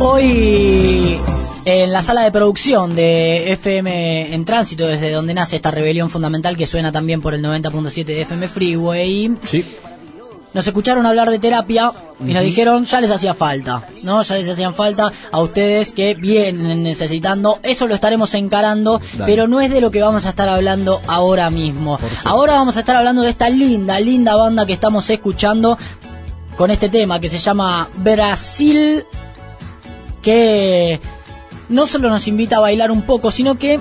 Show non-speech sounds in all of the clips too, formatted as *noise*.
Hoy en la sala de producción de FM en tránsito, desde donde nace esta rebelión fundamental que suena también por el 90.7 de FM Freeway. Sí. Nos escucharon hablar de terapia y nos dijeron ya les hacía falta, ¿no? Ya les hacían falta a ustedes que vienen necesitando. Eso lo estaremos encarando, Dale. pero no es de lo que vamos a estar hablando ahora mismo. Ahora vamos a estar hablando de esta linda, linda banda que estamos escuchando con este tema que se llama Brasil, que no solo nos invita a bailar un poco, sino que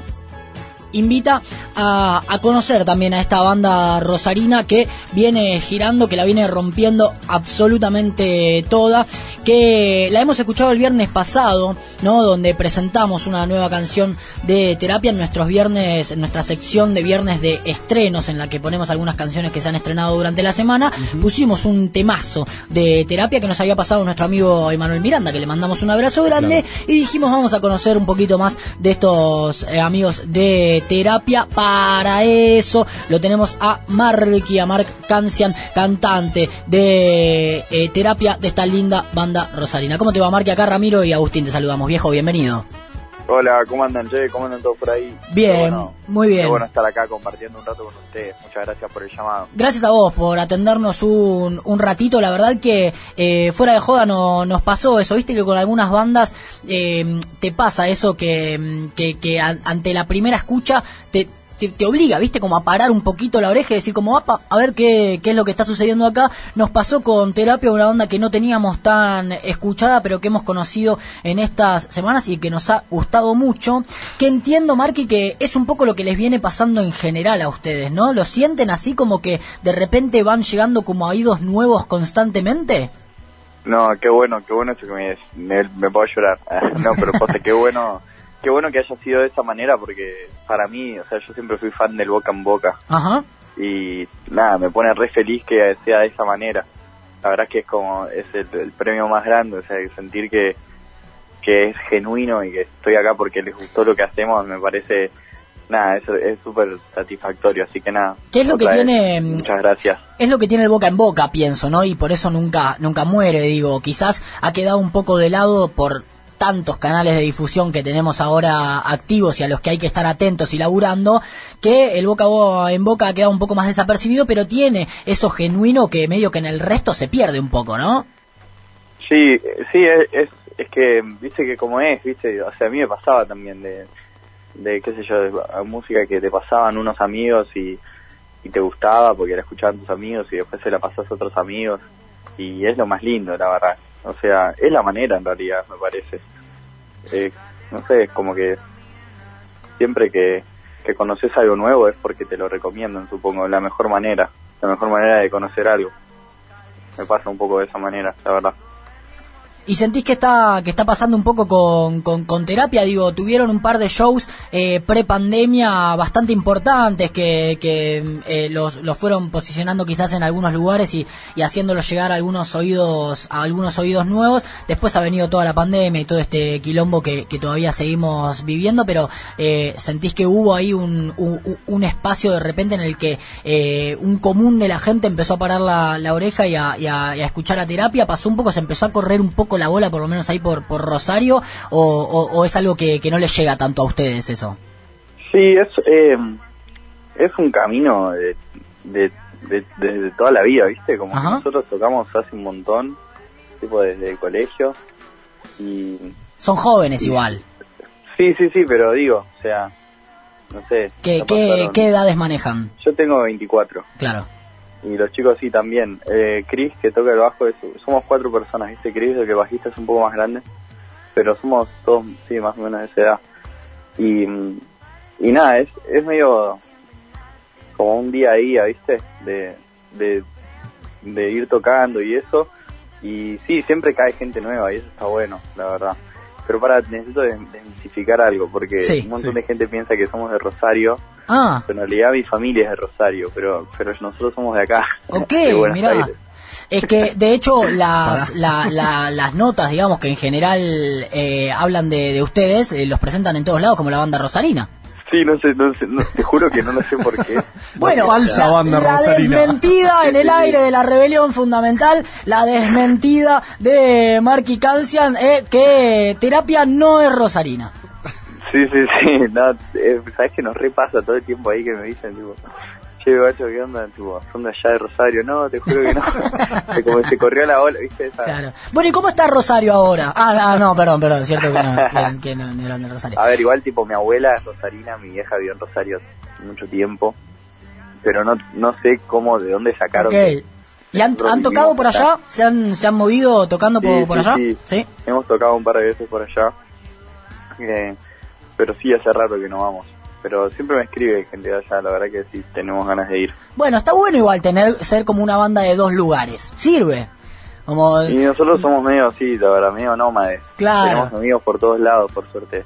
invita a, a conocer también a esta banda rosarina que viene girando, que la viene rompiendo absolutamente toda, que la hemos escuchado el viernes pasado, ¿no? Donde presentamos una nueva canción de terapia en nuestros viernes, en nuestra sección de viernes de estrenos, en la que ponemos algunas canciones que se han estrenado durante la semana. Pusimos un temazo de terapia que nos había pasado nuestro amigo Emanuel Miranda, que le mandamos un abrazo grande, y dijimos vamos a conocer un poquito más de estos eh, amigos de terapia. Para eso lo tenemos a Marky, a Mark Cancian, cantante de eh, terapia de esta linda banda rosarina. ¿Cómo te va, Marky? Acá Ramiro y Agustín te saludamos. Viejo, bienvenido. Hola, ¿cómo andan, Che? ¿Cómo andan todos por ahí? Bien, bueno- muy bien. Qué bueno estar acá compartiendo un rato con ustedes. Muchas gracias por el llamado. Gracias a vos por atendernos un, un ratito. La verdad que eh, fuera de joda no, nos pasó eso. Viste que con algunas bandas eh, te pasa eso que, que, ante la primera escucha te, te, obliga, viste, como a parar un poquito la oreja y decir como, "Apa, a ver qué, qué es lo que está sucediendo acá. Nos pasó con Terapia, una banda que no teníamos tan escuchada, pero que hemos conocido en estas semanas y que nos ha gustado mucho. Que entiendo, Marky, que es un poco lo que les viene pasando en general a ustedes, ¿no? ¿Lo sienten así como que de repente van llegando como a oídos nuevos constantemente? No, qué bueno, qué bueno eso que me, me, me puedo llorar. *laughs* no, pero posta, qué bueno, qué bueno que haya sido de esa manera porque para mí, o sea, yo siempre fui fan del boca en boca Ajá. y nada, me pone re feliz que sea de esa manera. La verdad que es como, es el, el premio más grande, o sea, sentir que, que es genuino y que estoy acá porque les gustó lo que hacemos, me parece, nada, es es súper satisfactorio, así que nada. ¿Qué es lo que vez, tiene, Muchas gracias. Es lo que tiene el boca en boca, pienso, ¿no? Y por eso nunca, nunca muere, digo. Quizás ha quedado un poco de lado por tantos canales de difusión que tenemos ahora activos y a los que hay que estar atentos y laburando, que el boca en boca ha quedado un poco más desapercibido, pero tiene eso genuino que medio que en el resto se pierde un poco, ¿no? Sí, sí, es, es, que, viste que como es, viste, o sea, a mí me pasaba también de, de qué sé yo, de música que te pasaban unos amigos y, y te gustaba porque la escuchaban tus amigos y después se la pasas a otros amigos y es lo más lindo, la verdad. O sea, es la manera en realidad, me parece. Eh, no sé, es como que siempre que, que conoces algo nuevo es porque te lo recomiendan, supongo, la mejor manera, la mejor manera de conocer algo. Me pasa un poco de esa manera, la verdad. ¿Y sentís que está, que está pasando un poco con, con, terapia? Digo, tuvieron un par de shows eh, pre-pandemia bastante importantes que, que eh, los, los fueron posicionando quizás en algunos lugares y, y haciéndolos llegar a algunos oídos, a algunos oídos nuevos. Después ha venido toda la pandemia y todo este quilombo que, que todavía seguimos viviendo, pero eh, sentís que hubo ahí un, un, un espacio de repente en el que eh, un común de la gente empezó a parar la, la oreja y a, y a- y a escuchar la terapia, pasó un poco, se empezó a correr un poco la bola, por lo menos ahí por, por Rosario, o, o- o es algo que, que no les llega tanto a ustedes eso. Sí, es, eh, es un camino de, de, toda la vida, ¿viste? Como que nosotros tocamos hace un montón, tipo desde el colegio. Y Son jóvenes igual. sí, sí, sí, pero digo, o sea, no sé. ¿Qué, qué, qué edades manejan? Yo tengo 24 Claro. Y los chicos sí también. Eh, Chris, que toca el bajo, es- somos cuatro personas, ¿viste? Chris, el que bajista es un poco más grande, pero somos todos, sí, más o menos de esa edad. Y, y nada, es, es medio como un día a día, ¿viste? De, de, de ir tocando y eso. Y sí, siempre cae gente nueva y eso está bueno, la verdad. Pero para, necesito des- desmitificar algo, porque Sí, un montón sí. de gente piensa que somos de Rosario, Ah, pero en realidad mi familia es de Rosario, pero, pero nosotros somos de acá. *laughs* ok, de mirá. Aires. Es que, de hecho, *laughs* las, la- la- las notas, digamos, que en general eh, hablan de, de ustedes, eh, los presentan en todos lados como la banda rosarina. Sí, no sé, no sé, te juro que no lo sé por qué. *laughs* bueno, falsa banda la desmentida en el aire de la rebelión fundamental, la desmentida de Marky Cancian, eh, que terapia no es rosarina. Sí, sí, *laughs* sí, no, eh, sabes que nos repasa todo el tiempo ahí que me dicen, tipo, che, bacho, ¿qué onda? Tipo, son de allá de Rosario, no, te juro que no. *laughs* como se corrió la ola, ¿viste? Esa... Claro. Bueno, ¿y cómo está Rosario ahora? Ah, ah no, perdón, perdón, cierto que no, *laughs* que, no, eran de Rosario. A ver, igual, tipo, mi abuela es rosarina, mi vieja vivió en Rosario mucho tiempo, pero no, no sé cómo, de dónde sacaron. Okay. ¿Y han, han tocado por allá? ¿Se han, ¿Se han movido tocando por, por allá? Sí. sí, hemos tocado un par de veces por allá. Eh, pero sí hace rato que no vamos. Pero siempre me escribe gente de allá, la verdad que sí tenemos ganas de ir. Bueno, está bueno igual tener ser como una banda de dos lugares. Sirve. Como... Y nosotros somos medio así, la verdad, medio nómades. Claro. Tenemos amigos por todos lados, por suerte.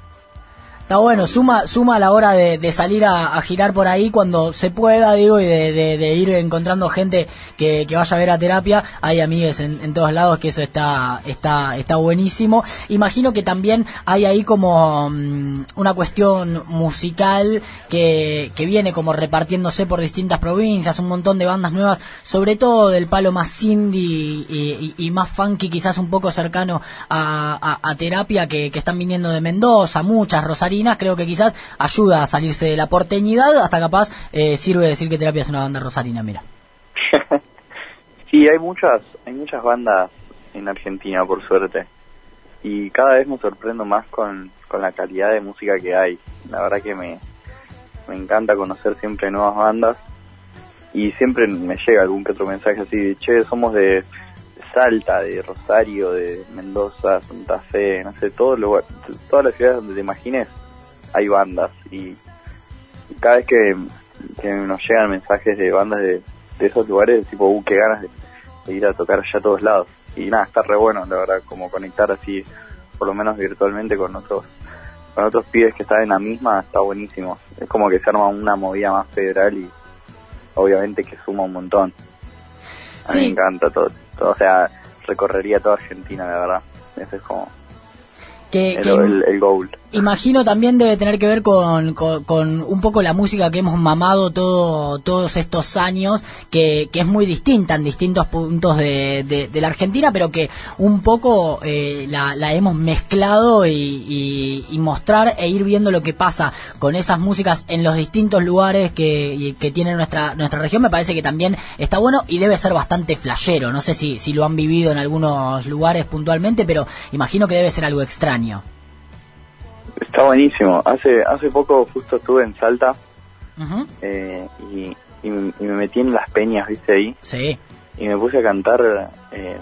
Bueno, suma, suma a la hora de, salir a, girar por ahí cuando se pueda, digo, y de, ir encontrando gente que, vaya a ver a terapia. Hay amigues en, todos lados que eso está, está, está buenísimo. Imagino que también hay ahí como mm, una cuestión musical que, viene como repartiéndose por distintas provincias, un montón de bandas nuevas, sobre todo del palo más indie y, más funky, quizás un poco cercano a, terapia, que, que están viniendo de Mendoza, muchas, Creo que quizás ayuda a salirse de la porteñidad, hasta capaz eh, sirve decir que Terapia es una banda rosarina, mira. *laughs* sí, hay muchas, hay muchas bandas en Argentina, por suerte. Y cada vez me sorprendo más con, con la calidad de música que hay. La verdad que me, me encanta conocer siempre nuevas bandas. Y siempre me llega algún que otro mensaje así de, che, somos de Salta, de Rosario, de Mendoza, Santa Fe, no sé, todo lugar, todas las ciudades donde te imagines hay bandas y, cada vez que, nos llegan mensajes de bandas de, esos lugares, tipo, uh, qué ganas de, ir a tocar allá a todos lados. Y nada, está re bueno, la verdad, como conectar así, por lo menos virtualmente con otros con otros pibes que están en la misma, está buenísimo. Es como que se arma una movida más federal y obviamente que suma un montón. A mí me encanta todo, todo, o sea, recorrería toda Argentina, la verdad. Eso es como que, el, Imagino también debe tener que ver con, con, un poco la música que hemos mamado todo, todos estos años, que, que es muy distinta en distintos puntos de, de, la Argentina, pero que un poco eh, la, la, hemos mezclado y, y, mostrar e ir viendo lo que pasa con esas músicas en los distintos lugares que, que tiene nuestra, nuestra región, me parece que también está bueno y debe ser bastante flashero. No sé si, si lo han vivido en algunos lugares puntualmente, pero imagino que debe ser algo extraño. Está buenísimo. Hace hace poco justo estuve en Salta eh, y, me metí en las peñas, ¿viste ahí? Sí. Y me puse a cantar eh,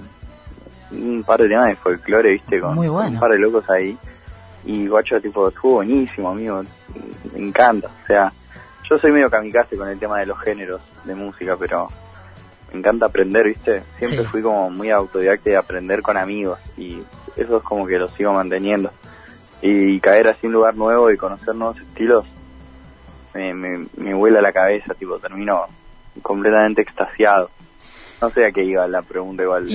un par de temas de folclore, ¿viste? Con, un par de locos ahí. Y guacho, tipo, estuvo buenísimo, amigo. Me encanta. O sea, yo soy medio kamikaze con el tema de los géneros de música, pero me encanta aprender, ¿viste? Siempre fui como muy autodidacta y aprender con amigos. Y eso es como que lo sigo manteniendo. Y caer así en un lugar nuevo y conocer nuevos estilos me, me, me vuela la cabeza, tipo, termino completamente extasiado no sé a qué iba la pregunta igual.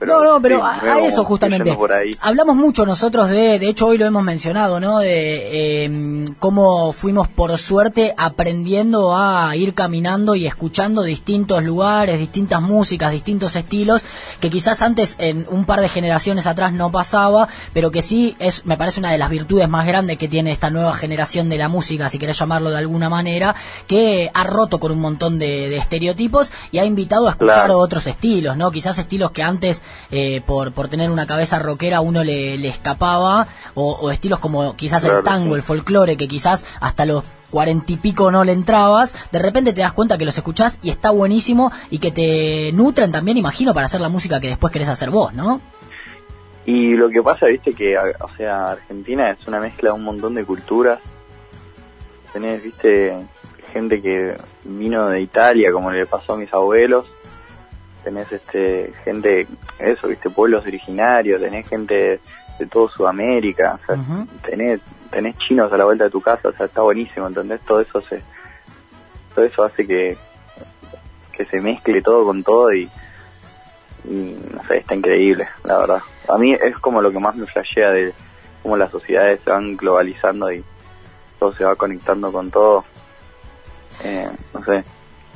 no, no, pero a, eso justamente. Hablamos mucho nosotros de, de hecho hoy lo hemos mencionado, ¿no? De em, cómo fuimos por suerte aprendiendo a ir caminando y escuchando distintos lugares, distintas músicas, distintos estilos, que quizás antes en un par de generaciones atrás no pasaba, pero que sí es, me parece una de las virtudes más grandes que tiene esta nueva generación de la música, si querés llamarlo de alguna manera, que ha roto con un montón de, estereotipos y ha invitado a escuchar otros estilos, ¿no? Quizás estilos que antes, eh, por, por tener una cabeza rockera, uno le, le escapaba, o, estilos como quizás el tango, el folclore, que quizás hasta los cuarenta y pico no le entrabas, de repente te das cuenta que los escuchás y está buenísimo y que te nutren también, imagino, para hacer la música que después querés hacer vos, ¿no? Y lo que pasa, viste, que, o sea, Argentina es una mezcla de un montón de culturas. Tenés, viste, gente que vino de Italia, como le pasó a mis abuelos, tenés este gente, eso, viste, pueblos originarios, tenés gente de todo Sudamérica, o sea, tenés, tenés chinos a la vuelta de tu casa, o sea, está buenísimo, ¿entendés? Todo eso se, todo eso hace que, que se mezcle todo con todo y, y no sé, está increíble, la verdad. A mí es como lo que más me flashea de cómo las sociedades se van globalizando y todo se va conectando con todo. Eh, no sé,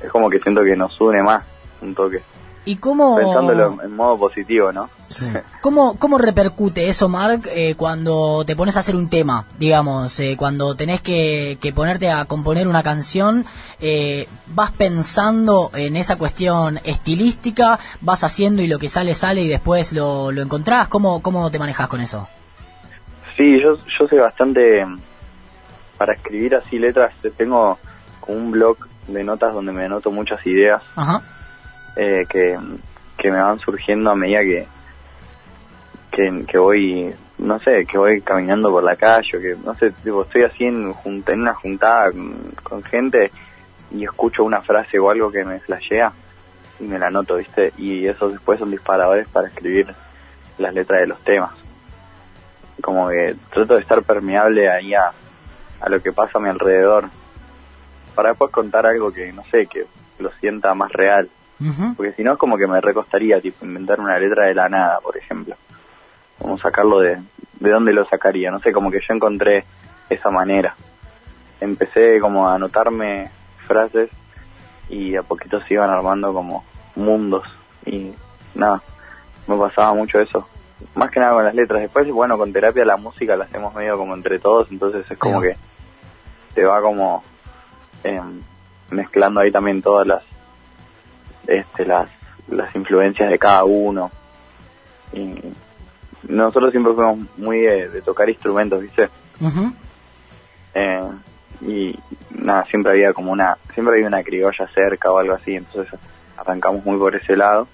es como que siento que nos une más un toque. ¿Y cómo... Pensándolo en modo positivo, ¿no? ¿Cómo, ¿Cómo repercute eso, Mark, eh, cuando te pones a hacer un tema? Digamos, eh, cuando tenés que, que, ponerte a componer una canción, eh, ¿vas pensando en esa cuestión estilística? ¿Vas haciendo y lo que sale, sale y después lo, lo encontrás? ¿Cómo, ¿Cómo te manejas con eso? Sí, yo, yo soy bastante... Para escribir así letras, tengo un blog de notas donde me anoto muchas ideas. Ajá eh, que, me van surgiendo a medida que, que, voy, no sé, que voy caminando por la calle, o que, no sé, tipo, estoy así en, en una juntada con, gente y escucho una frase o algo que me flashea y me la anoto, ¿viste? Y esos después son disparadores para escribir las letras de los temas. Como que trato de estar permeable ahí a, a lo que pasa a mi alrededor. Para después contar algo que, no sé, que lo sienta más real. Porque si no es como que me recostaría, tipo, inventar una letra de la nada, por ejemplo. Como sacarlo de... ¿De dónde lo sacaría? No sé, como que yo encontré esa manera. Empecé como a anotarme frases y a poquito se iban armando como mundos. Y nada, me pasaba mucho eso. Más que nada con las letras. Después, bueno, con terapia la música la hacemos medio como entre todos, entonces es como que te va como em, mezclando ahí también todas las este, las, las influencias de cada uno. Y nosotros siempre fuimos muy de, tocar instrumentos, ¿viste? Eh, y nada, siempre había como una, siempre había una criolla cerca o algo así, entonces arrancamos muy por ese lado.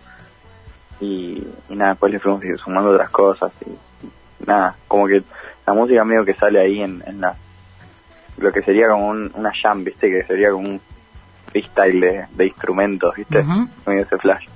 Y, nada, después le fuimos sumando otras cosas y nada, como que la música medio que sale ahí en, en la, lo que sería como una jam, ¿viste? Que sería como un freestyle de, de instrumentos, ¿viste? Uh ese flash.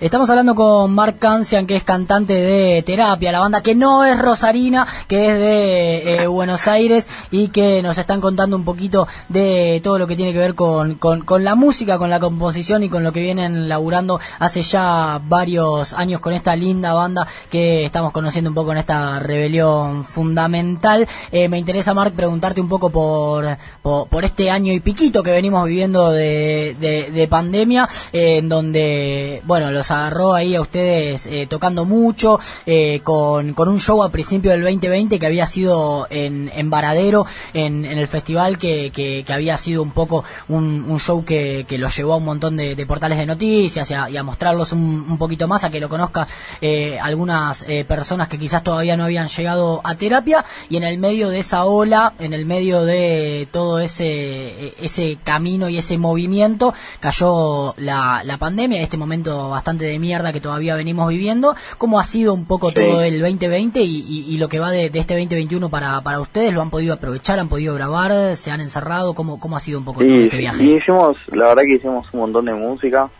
Estamos hablando con Mark Cancian, que es cantante de Terapia, la banda que no es Rosarina, que es de eh, *laughs* Buenos Aires y que nos están contando un poquito de todo lo que tiene que ver con, con, la música, con la composición y con lo que vienen laburando hace ya varios años con esta linda banda que estamos conociendo un poco en esta rebelión fundamental. Eh, me interesa, Mark, preguntarte un poco por, por, este año y piquito que venimos viviendo de, de, pandemia, eh, en donde, bueno, los agarró ahí a ustedes eh, tocando mucho, eh, con, con, un show a principio del 2020 que había sido en, en Varadero, en, en el festival, que, que, había sido un poco un, un show que, que los llevó a un montón de, portales de noticias y a, mostrarlos un, un, poquito más, a que lo conozca eh, algunas personas que quizás todavía no habían llegado a terapia, y en el medio de esa ola, en el medio de todo ese, ese camino y ese movimiento, cayó la, la pandemia, este momento bastante de mierda que todavía venimos viviendo. ¿Cómo ha sido un poco todo el 2020 y, lo que va de, este 2021 para, para ustedes? ¿Lo han podido aprovechar? ¿Han podido grabar? ¿Se han encerrado? ¿Cómo, cómo ha sido un poco todo este viaje? Y hicimos, la verdad que hicimos un montón de música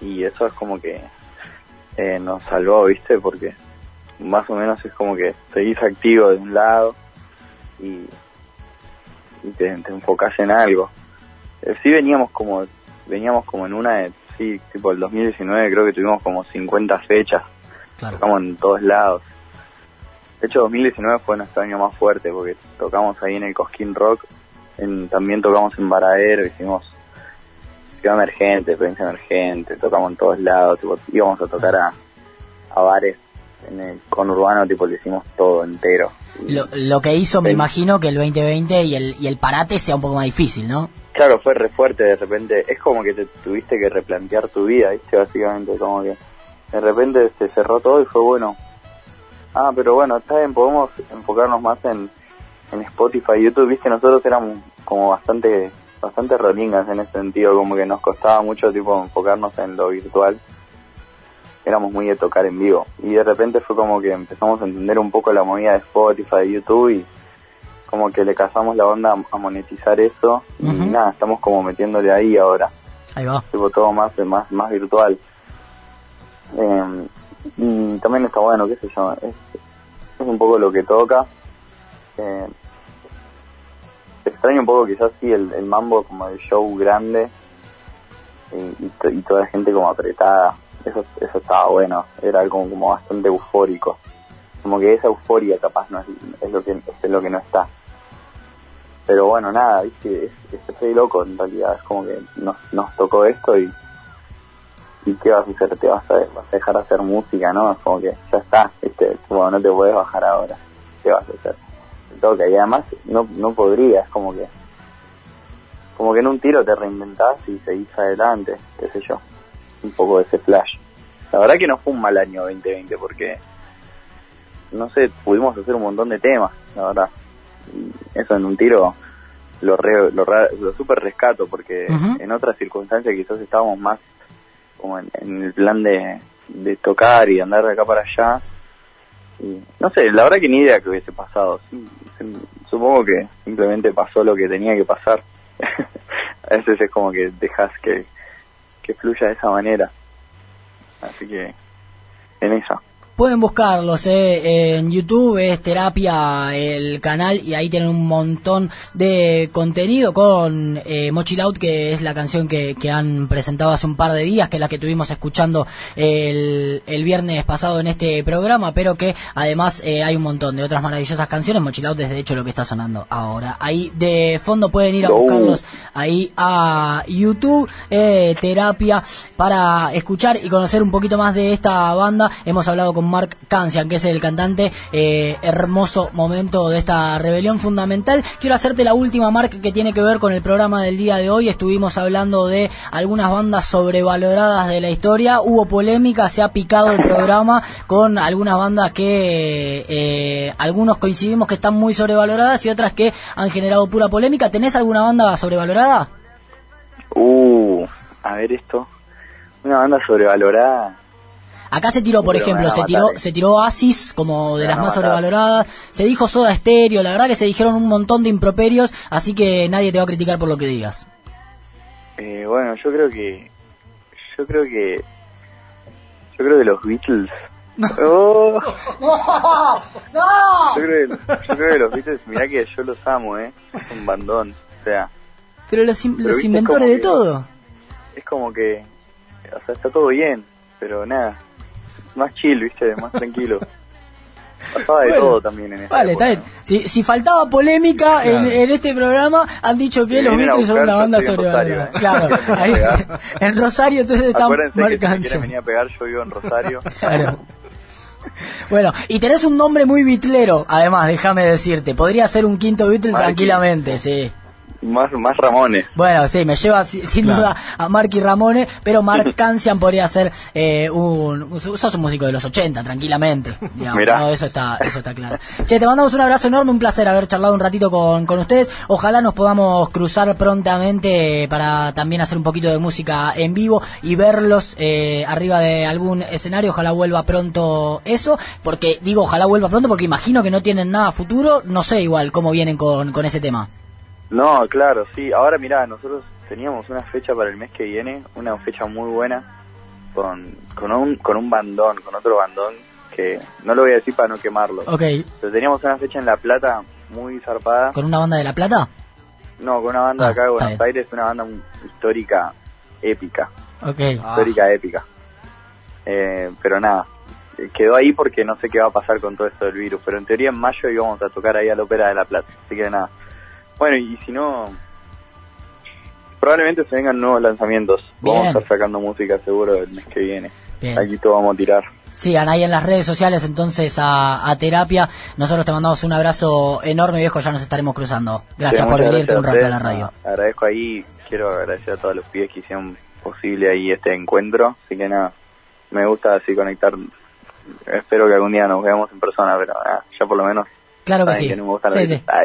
y eso es como que eh, nos salvó, ¿viste? Porque más o menos es como que seguís activo de un lado y, y te, te enfocás en algo. Eh, sí veníamos como veníamos como en una de sí, tipo el 2019 creo que tuvimos como 50 fechas. Tocamos en todos lados. De hecho, 2019 fue nuestro año más fuerte porque tocamos ahí en el Cosquín Rock, en, también tocamos en Varadero, hicimos Ciudad Emergente, Provincia Emergente, tocamos en todos lados, tipo, íbamos a tocar a, a bares en el conurbano, tipo, le hicimos todo entero. Lo, lo que hizo, me imagino, que el 2020 y el, y el parate sea un poco más difícil, ¿no? Claro, fue re fuerte de repente. Es como que te tuviste que replantear tu vida, ¿viste? Básicamente, como que de repente se cerró todo y fue bueno. Ah, pero bueno, está bien, podemos enfocarnos más en, en Spotify y YouTube, ¿viste? Nosotros éramos como bastante bastante rolingas en ese sentido, como que nos costaba mucho tipo enfocarnos en lo virtual. Éramos muy de tocar en vivo. Y de repente fue como que empezamos a entender un poco la movida de Spotify, de YouTube y como que le cazamos la onda a monetizar eso y nada, estamos como metiéndole ahí ahora. Ahí va. Tipo todo más, más, más virtual. Eh, y también está bueno, qué sé yo, es, es un poco lo que toca. Eh, extraño un poco quizás sí el, el mambo como el show grande y, y, toda la gente como apretada. Eso, eso estaba bueno, era algo como bastante eufórico. Como que esa euforia capaz no es, es lo que es lo que no está. pero bueno, nada, viste, estoy loco en realidad, es como que nos, nos tocó esto y y qué vas a hacer, te vas a, vas a dejar hacer música, ¿no? Es como que ya está, ¿viste? Como no te puedes bajar ahora, ¿qué vas a hacer? Te toca y además no, no podrías, como que como que en un tiro te reinventás y seguís adelante, qué sé yo, un poco de ese flash. La verdad que no fue un mal año 2020 porque, no sé, pudimos hacer un montón de temas, la verdad. Eso en un tiro lo, re, lo, lo super rescato porque en otras circunstancias quizás estábamos más como en, el plan de, de, tocar y andar de acá para allá. Y, no sé, la verdad que ni idea que hubiese pasado. Supongo que simplemente pasó lo que tenía que pasar. *laughs* a veces es como que dejas que, que fluya de esa manera. Así que en eso. Pueden buscarlos eh, en YouTube, es Terapia el canal y ahí tienen un montón de contenido con eh, que es la canción que, que, han presentado hace un par de días, que es la que tuvimos escuchando el, el viernes pasado en este programa, pero que además eh, hay un montón de otras maravillosas canciones. Mochilaut es de hecho lo que está sonando ahora. Ahí de fondo pueden ir a buscarlos ahí a YouTube, eh, Terapia, para escuchar y conocer un poquito más de esta banda. Hemos hablado con Mark Cancian, que es el cantante. Eh, hermoso momento de esta rebelión fundamental. Quiero hacerte la última, Mark, que tiene que ver con el programa del día de hoy. Estuvimos hablando de algunas bandas sobrevaloradas de la historia. Hubo polémica, se ha picado el programa con algunas bandas que eh, algunos coincidimos que están muy sobrevaloradas y otras que han generado pura polémica. ¿Tenés alguna banda sobrevalorada? Uh, a ver esto. Una banda sobrevalorada. Acá se tiró, por ejemplo, se tiró, se tiró Asis como de las más sobrevaloradas, se dijo Soda Stereo, la verdad que se dijeron un montón de improperios, así que nadie te va a criticar por lo que digas. Eh, bueno, yo creo que, yo creo que, yo creo que los Beatles no. *laughs* Oh. *laughs* no, Yo, creo que, yo creo que los Beatles, mirá que yo los amo, ¿eh? Es un bandón, o sea. Pero los, los inventores de todo. Es como que, o sea, está todo bien, pero nada, más chill, ¿viste? Más *laughs* tranquilo. Pasaba de todo también en esta Vale, está bien. Si, si faltaba polémica en, en, este programa, han dicho que los Beatles son una banda sobrevalorada. ¿eh? Claro, *laughs* ahí, *laughs* en Rosario entonces están marcando. Si venir a pegar, yo vivo en Rosario. Claro. Bueno, y tenés un nombre muy bitlero, además, déjame decirte. Podría ser un quinto Beatle tranquilamente, sí más, más Ramones. Bueno, sí, me lleva sin duda a Mark y Ramones, pero Mark *laughs* Cancian podría ser eh, un... Sos un músico de los 80, tranquilamente. Digamos, eso, está, eso está claro. Che, te mandamos un abrazo enorme, un placer haber charlado un ratito con, con ustedes. Ojalá nos podamos cruzar prontamente para también hacer un poquito de música en vivo y verlos eh, arriba de algún escenario. Ojalá vuelva pronto eso, porque digo ojalá vuelva pronto porque imagino que no tienen nada futuro. No sé igual cómo vienen con, con ese tema. No, claro, sí. Ahora mirá, nosotros teníamos una fecha para el mes que viene, una fecha muy buena, con, con, un, con un bandón, con otro bandón, que no lo voy a decir para no quemarlo. Ok. Pero teníamos una fecha en La Plata muy zarpada. ¿Con una banda de La Plata? No, con una banda de acá de ah, Buenos Aires, una banda histórica, épica. Ok. Histórica, ah. épica. Eh, pero nada, quedó ahí porque no sé qué va a pasar con todo esto del virus, pero en teoría en mayo íbamos a tocar ahí a la Ópera de La Plata, así que nada bueno, y si no, probablemente se vengan nuevos lanzamientos. Vamos a estar sacando música seguro el mes que viene. Aquí todo vamos a tirar. Sigan ahí en las redes sociales entonces a, Terapia. Nosotros te mandamos un abrazo enorme, viejo, ya nos estaremos cruzando. Gracias por venirte un rato a, la radio. agradezco ahí, quiero agradecer a todos los pibes que hicieron posible ahí este encuentro. Así que nada, me gusta así conectar. Espero que algún día nos veamos en persona, pero nada, ya por lo menos Claro que sí.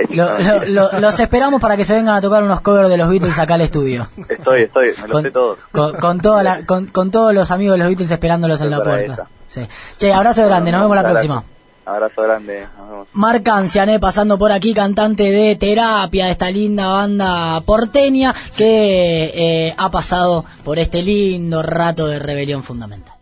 los esperamos para que se vengan a tocar unos covers de los Beatles acá al estudio. Estoy, estoy, me lo sé todo. Con, toda con, todos los amigos de los Beatles esperándolos en la puerta. Sí. Che, abrazo grande, nos vemos la próxima. Abrazo grande. Marc Anciané pasando por aquí, cantante de Terapia, de esta linda banda porteña que eh, ha pasado por este lindo rato de rebelión fundamental.